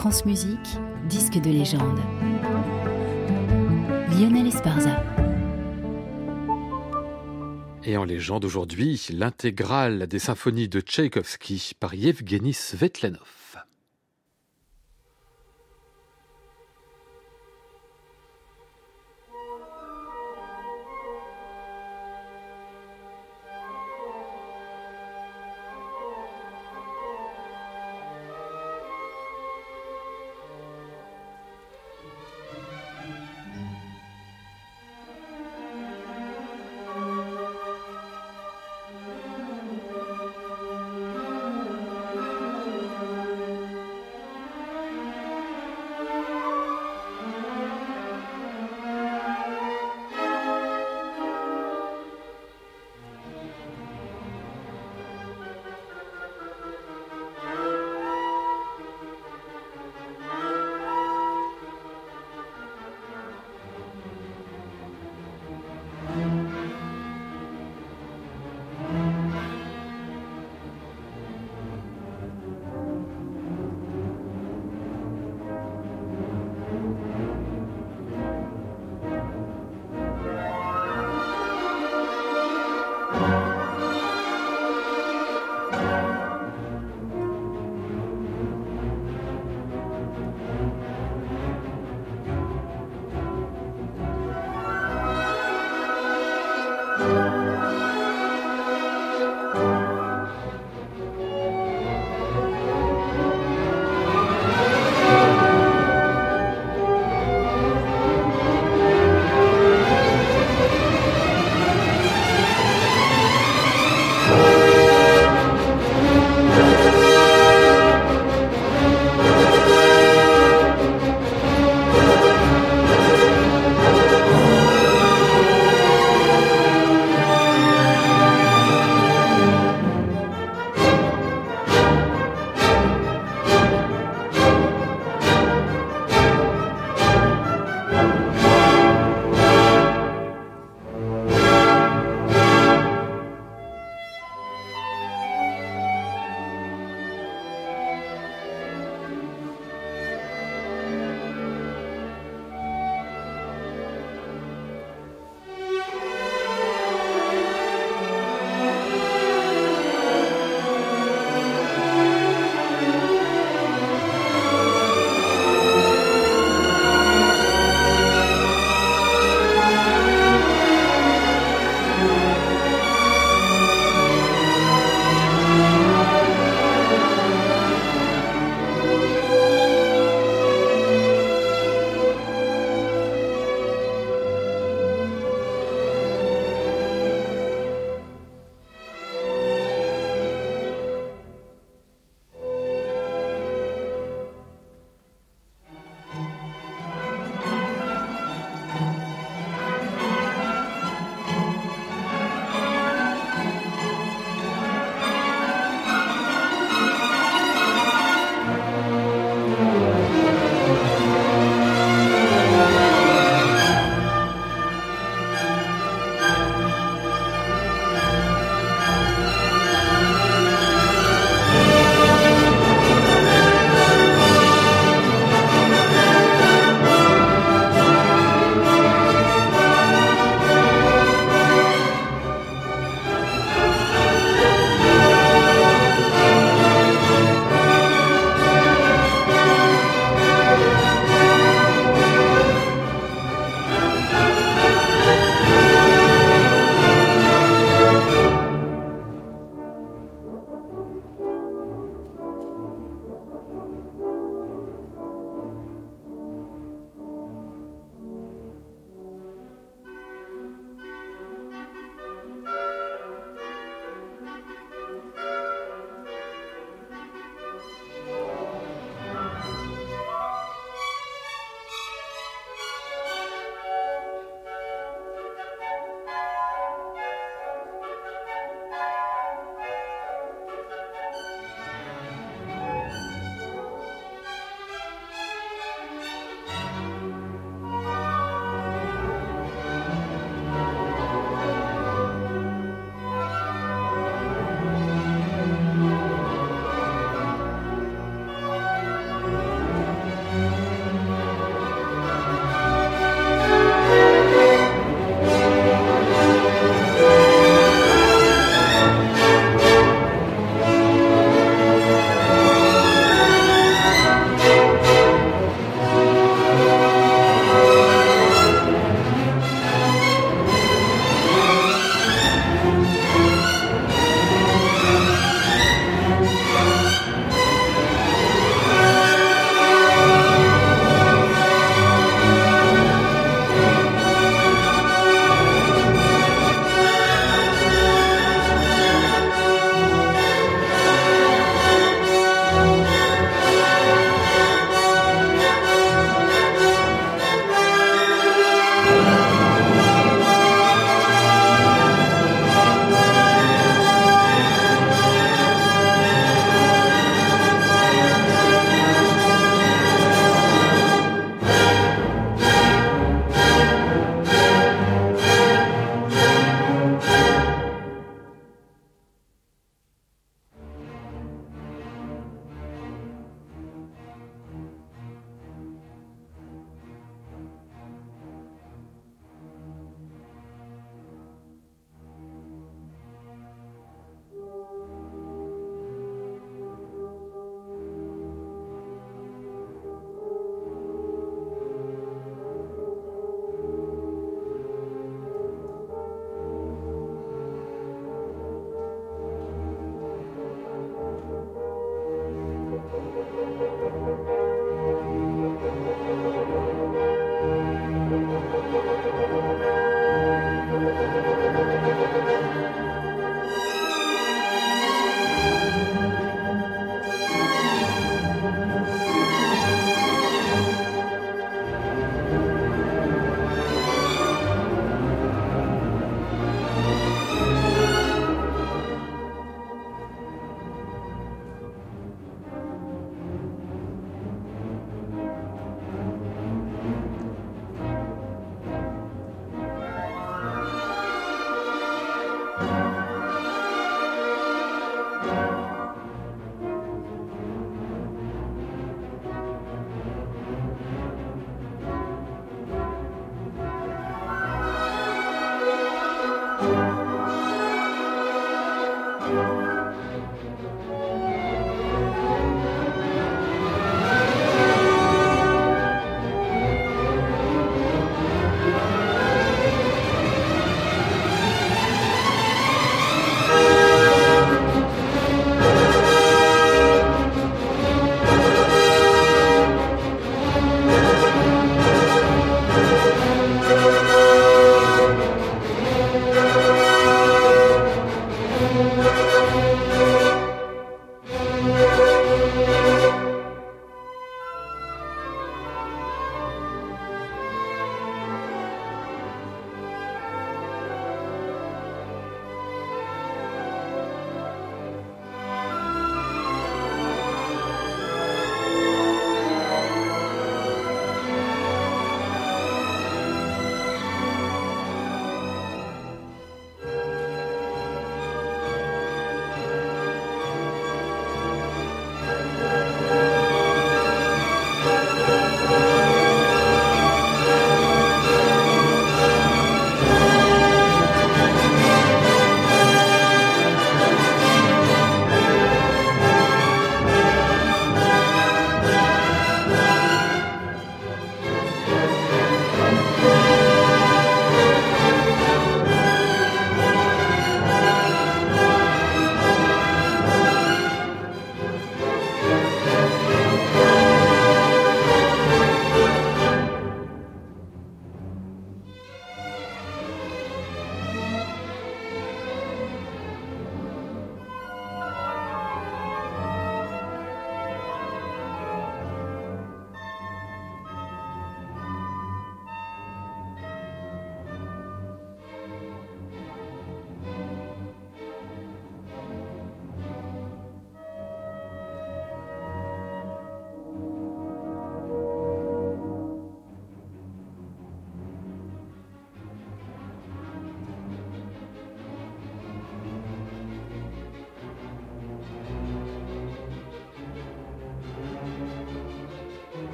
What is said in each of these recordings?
France Musique, disque de légende. Lionel Esparza. Et en légende aujourd'hui, l'intégrale des symphonies de Tchaïkovski par Yevgeny Svetlanov.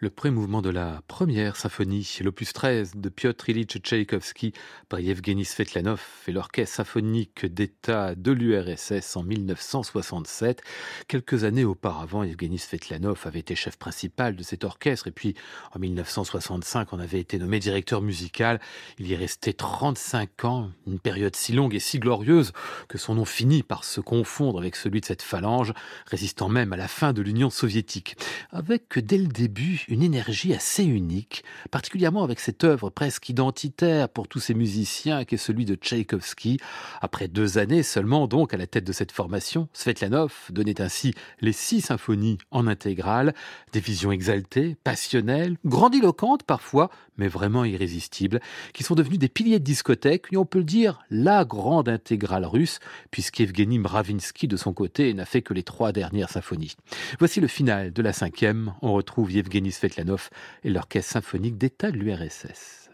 Le pré-mouvement de la première symphonie, l'opus 13 de Piotr Ilyich Tchaïkovski par Yevgeny Svetlanov et l'orchestre symphonique d'État de l'URSS en 1967. Quelques années auparavant, Yevgeny Svetlanov avait été chef principal de cet orchestre et puis en 1965, on avait été nommé directeur musical. Il y est resté 35 ans, une période si longue et si glorieuse que son nom finit par se confondre avec celui de cette phalange, résistant même à la fin de l'Union soviétique. Avec dès le début une énergie assez unique, particulièrement avec cette œuvre presque identitaire pour tous ces musiciens qu'est celui de Tchaïkovski. Après deux années seulement donc à la tête de cette formation, Svetlanov donnait ainsi les six symphonies en intégrale, des visions exaltées, passionnelles, grandiloquentes parfois, mais vraiment irrésistibles, qui sont devenues des piliers de discothèque, et on peut le dire la grande intégrale russe, puisqu'Evgeny Mravinsky de son côté n'a fait que les trois dernières symphonies. Voici le final de la cinquième, on retrouve Yevgeny Svetlanov et l'Orchestre symphonique d'État de l'URSS.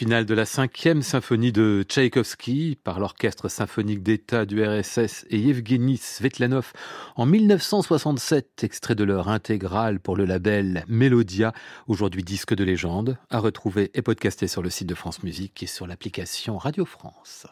Le final de la cinquième symphonie de Tchaïkovski par l'Orchestre symphonique d'État du RSS et Yevgeny Svetlanov en 1967, extrait de leur intégrale pour le label Melodia, aujourd'hui disque de légende, à retrouver et podcaster sur le site de France Musique et sur l'application Radio France.